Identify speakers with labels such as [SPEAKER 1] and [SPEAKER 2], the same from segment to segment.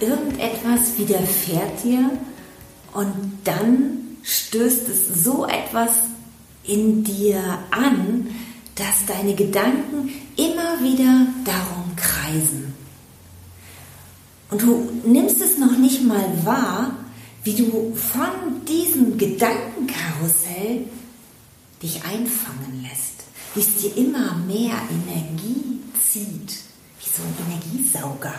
[SPEAKER 1] Irgendetwas widerfährt dir und dann stößt es so etwas in dir an, dass deine Gedanken immer wieder darum kreisen. Und du nimmst es noch nicht mal wahr, wie du von diesem Gedankenkarussell dich einfangen lässt, wie es dir immer mehr Energie zieht, wie so ein Energiesauger.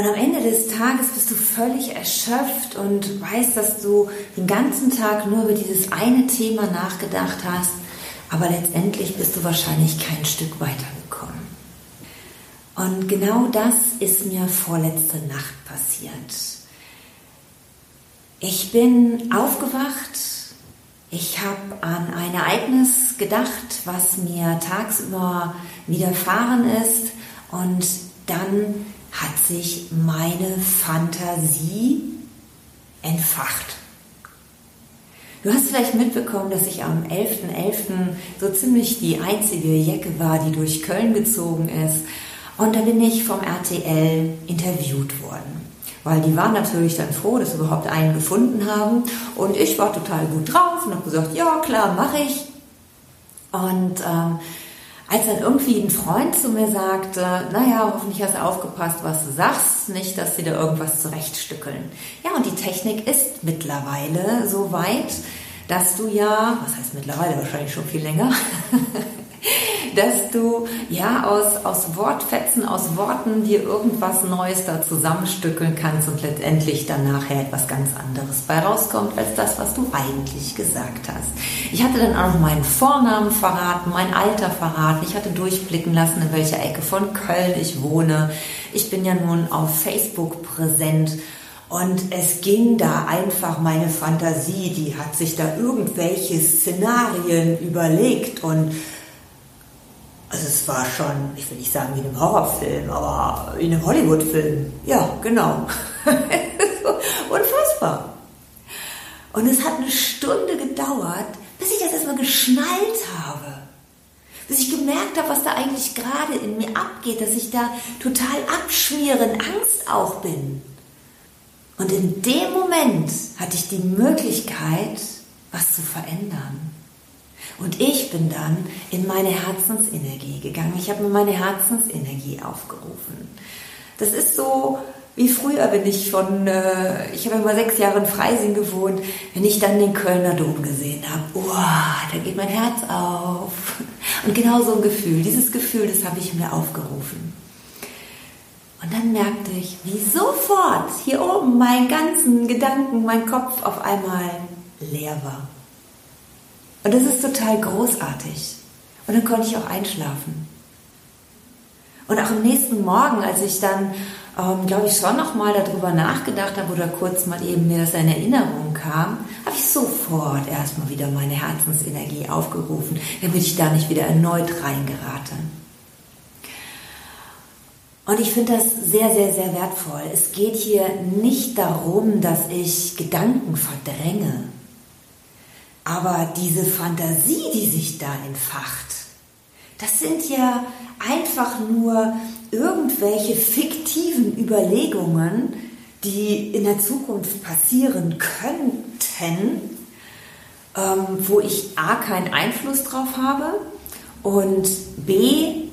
[SPEAKER 1] Und am Ende des Tages bist du völlig erschöpft und weißt, dass du den ganzen Tag nur über dieses eine Thema nachgedacht hast, aber letztendlich bist du wahrscheinlich kein Stück weitergekommen. Und genau das ist mir vorletzte Nacht passiert. Ich bin aufgewacht, ich habe an ein Ereignis gedacht, was mir tagsüber widerfahren ist und dann hat sich meine Fantasie entfacht. Du hast vielleicht mitbekommen, dass ich am 11.11. .11. so ziemlich die einzige Jacke war, die durch Köln gezogen ist. Und da bin ich vom RTL interviewt worden. Weil die waren natürlich dann froh, dass sie überhaupt einen gefunden haben. Und ich war total gut drauf und habe gesagt, ja klar, mache ich. Und ähm, als dann irgendwie ein Freund zu mir sagte, naja, hoffentlich hast du aufgepasst, was du sagst, nicht, dass sie da irgendwas zurechtstückeln. Ja, und die Technik ist mittlerweile so weit, dass du ja, was heißt mittlerweile wahrscheinlich schon viel länger, dass du ja aus, aus Wortfetzen, aus Worten dir irgendwas Neues da zusammenstückeln kannst und letztendlich dann nachher etwas ganz anderes bei rauskommt, als das, was du eigentlich gesagt hast. Ich hatte dann auch noch meinen Vornamen verraten, mein Alter verraten. Ich hatte durchblicken lassen, in welcher Ecke von Köln ich wohne. Ich bin ja nun auf Facebook präsent. Und es ging da einfach meine Fantasie, die hat sich da irgendwelche Szenarien überlegt und also es war schon, ich will nicht sagen wie in einem Horrorfilm, aber in einem Hollywood-Film. Ja, genau. Unfassbar. Und es hat eine Stunde gedauert, bis ich das erstmal geschnallt habe. Bis ich gemerkt habe, was da eigentlich gerade in mir abgeht, dass ich da total abschmieren, Angst auch bin. Und in dem Moment hatte ich die Möglichkeit, was zu verändern. Und ich bin dann in meine Herzensenergie gegangen. Ich habe mir meine Herzensenergie aufgerufen. Das ist so wie früher, wenn ich von, äh, ich habe immer sechs Jahre in Freising gewohnt, wenn ich dann den Kölner Dom gesehen habe, oh, da geht mein Herz auf. Und genau so ein Gefühl, dieses Gefühl, das habe ich mir aufgerufen. Und dann merkte ich, wie sofort hier oben mein ganzen Gedanken, mein Kopf auf einmal leer war. Und das ist total großartig. Und dann konnte ich auch einschlafen. Und auch am nächsten Morgen, als ich dann, ähm, glaube ich, schon nochmal darüber nachgedacht habe oder kurz mal eben mir das in Erinnerung kam, habe ich sofort erstmal wieder meine Herzensenergie aufgerufen, damit ich da nicht wieder erneut reingerate. Und ich finde das sehr, sehr, sehr wertvoll. Es geht hier nicht darum, dass ich Gedanken verdränge. Aber diese Fantasie, die sich da entfacht, das sind ja einfach nur irgendwelche fiktiven Überlegungen, die in der Zukunft passieren könnten, ähm, wo ich A keinen Einfluss drauf habe und B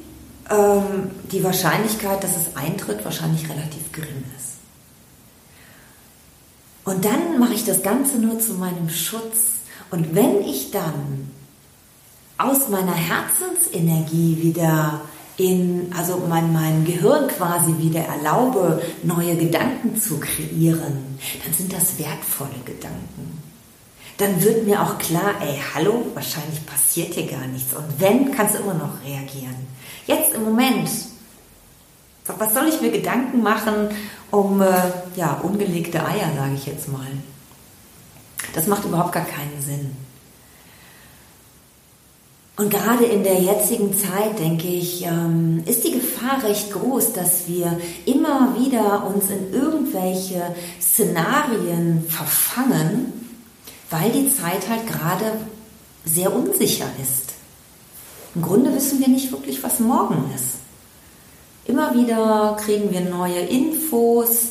[SPEAKER 1] ähm, die Wahrscheinlichkeit, dass es eintritt, wahrscheinlich relativ gering ist. Und dann mache ich das Ganze nur zu meinem Schutz und wenn ich dann aus meiner Herzensenergie wieder in, also mein, mein Gehirn quasi wieder erlaube, neue Gedanken zu kreieren, dann sind das wertvolle Gedanken. Dann wird mir auch klar, ey, hallo, wahrscheinlich passiert hier gar nichts. Und wenn, kannst du immer noch reagieren. Jetzt im Moment Was soll ich mir Gedanken machen um äh, ja, ungelegte Eier, sage ich jetzt mal. Das macht überhaupt gar keinen Sinn. Und gerade in der jetzigen Zeit, denke ich, ähm, ist die Gefahr recht groß, dass wir immer wieder uns in irgendwelche Szenarien verfangen, weil die Zeit halt gerade sehr unsicher ist. Im Grunde wissen wir nicht wirklich, was morgen ist. Immer wieder kriegen wir neue Infos,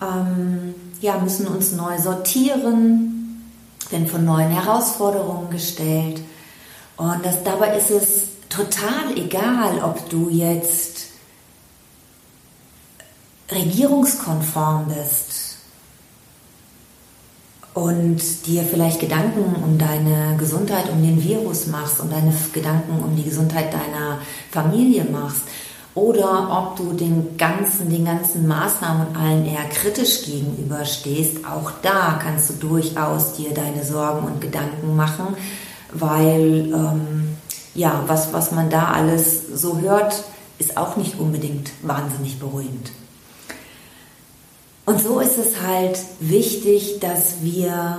[SPEAKER 1] ähm, ja, müssen uns neu sortieren, werden von neuen Herausforderungen gestellt. Und das, dabei ist es total egal, ob du jetzt regierungskonform bist und dir vielleicht Gedanken um deine Gesundheit, um den Virus machst und deine Gedanken um die Gesundheit deiner Familie machst oder ob du den ganzen, den ganzen Maßnahmen und allen eher kritisch gegenüberstehst. Auch da kannst du durchaus dir deine Sorgen und Gedanken machen weil ähm, ja, was, was man da alles so hört, ist auch nicht unbedingt wahnsinnig beruhigend. Und so ist es halt wichtig, dass wir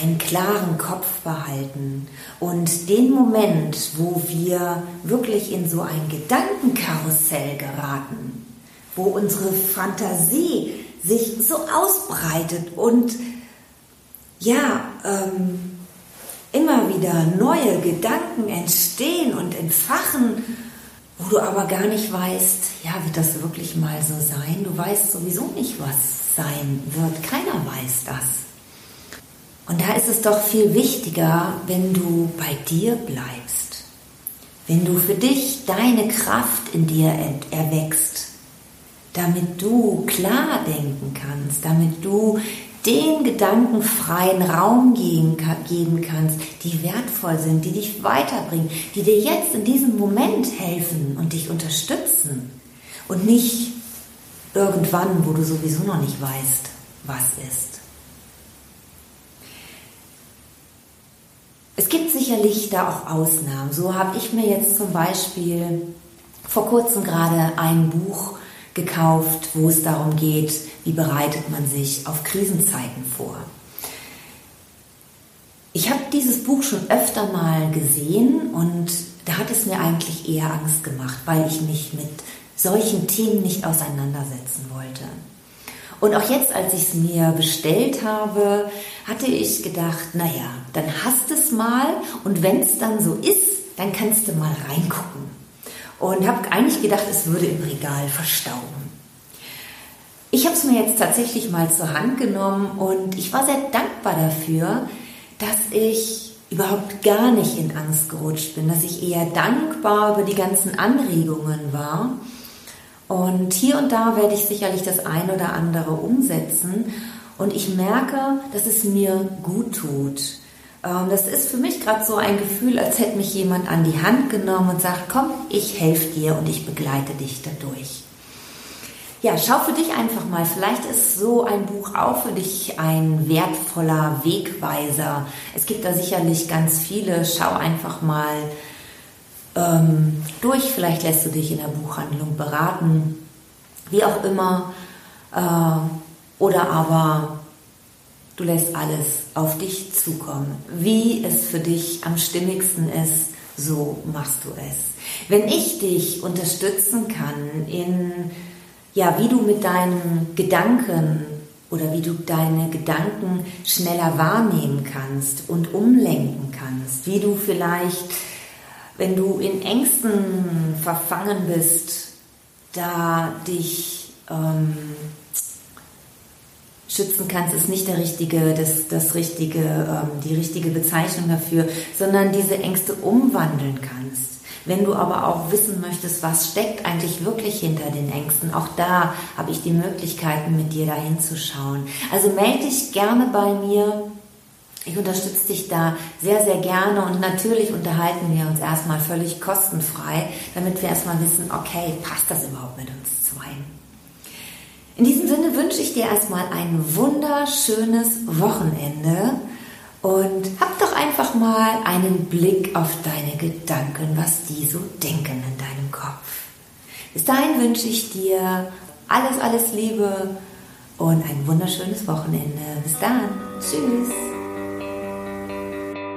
[SPEAKER 1] einen klaren Kopf behalten und den Moment, wo wir wirklich in so ein Gedankenkarussell geraten, wo unsere Fantasie sich so ausbreitet und ja, ähm, immer wieder neue Gedanken entstehen und entfachen, wo du aber gar nicht weißt, ja, wird das wirklich mal so sein? Du weißt sowieso nicht, was sein wird. Keiner weiß das. Und da ist es doch viel wichtiger, wenn du bei dir bleibst, wenn du für dich deine Kraft in dir erwächst, damit du klar denken kannst, damit du den Gedanken freien Raum geben kannst, die wertvoll sind, die dich weiterbringen, die dir jetzt in diesem Moment helfen und dich unterstützen. Und nicht irgendwann, wo du sowieso noch nicht weißt, was ist. Es gibt sicherlich da auch Ausnahmen. So habe ich mir jetzt zum Beispiel vor kurzem gerade ein Buch gekauft, wo es darum geht, wie bereitet man sich auf Krisenzeiten vor. Ich habe dieses Buch schon öfter mal gesehen und da hat es mir eigentlich eher Angst gemacht, weil ich mich mit solchen Themen nicht auseinandersetzen wollte. Und auch jetzt, als ich es mir bestellt habe, hatte ich gedacht, naja, dann hast es mal und wenn es dann so ist, dann kannst du mal reingucken und habe eigentlich gedacht, es würde im Regal verstauben. Ich habe es mir jetzt tatsächlich mal zur Hand genommen und ich war sehr dankbar dafür, dass ich überhaupt gar nicht in Angst gerutscht bin, dass ich eher dankbar über die ganzen Anregungen war. Und hier und da werde ich sicherlich das ein oder andere umsetzen. Und ich merke, dass es mir gut tut. Ähm, das ist für mich gerade so ein Gefühl, als hätte mich jemand an die Hand genommen und sagt, komm, ich helfe dir und ich begleite dich dadurch. Ja, schau für dich einfach mal. Vielleicht ist so ein Buch auch für dich ein wertvoller Wegweiser. Es gibt da sicherlich ganz viele. Schau einfach mal ähm, durch. Vielleicht lässt du dich in der Buchhandlung beraten. Wie auch immer. Äh, oder aber Du lässt alles auf dich zukommen. Wie es für dich am stimmigsten ist, so machst du es. Wenn ich dich unterstützen kann in, ja, wie du mit deinen Gedanken oder wie du deine Gedanken schneller wahrnehmen kannst und umlenken kannst, wie du vielleicht, wenn du in Ängsten verfangen bist, da dich ähm, schützen kannst, ist nicht der richtige, das, das richtige, ähm, die richtige Bezeichnung dafür, sondern diese Ängste umwandeln kannst. Wenn du aber auch wissen möchtest, was steckt eigentlich wirklich hinter den Ängsten, auch da habe ich die Möglichkeiten, mit dir dahin zu schauen. Also melde dich gerne bei mir. Ich unterstütze dich da sehr, sehr gerne und natürlich unterhalten wir uns erstmal völlig kostenfrei, damit wir erstmal wissen, okay, passt das überhaupt mit uns zwei? In diesem Sinne wünsche ich dir erstmal ein wunderschönes Wochenende und hab doch einfach mal einen Blick auf deine Gedanken, was die so denken in deinem Kopf. Bis dahin wünsche ich dir alles, alles Liebe und ein wunderschönes Wochenende. Bis dann. Tschüss.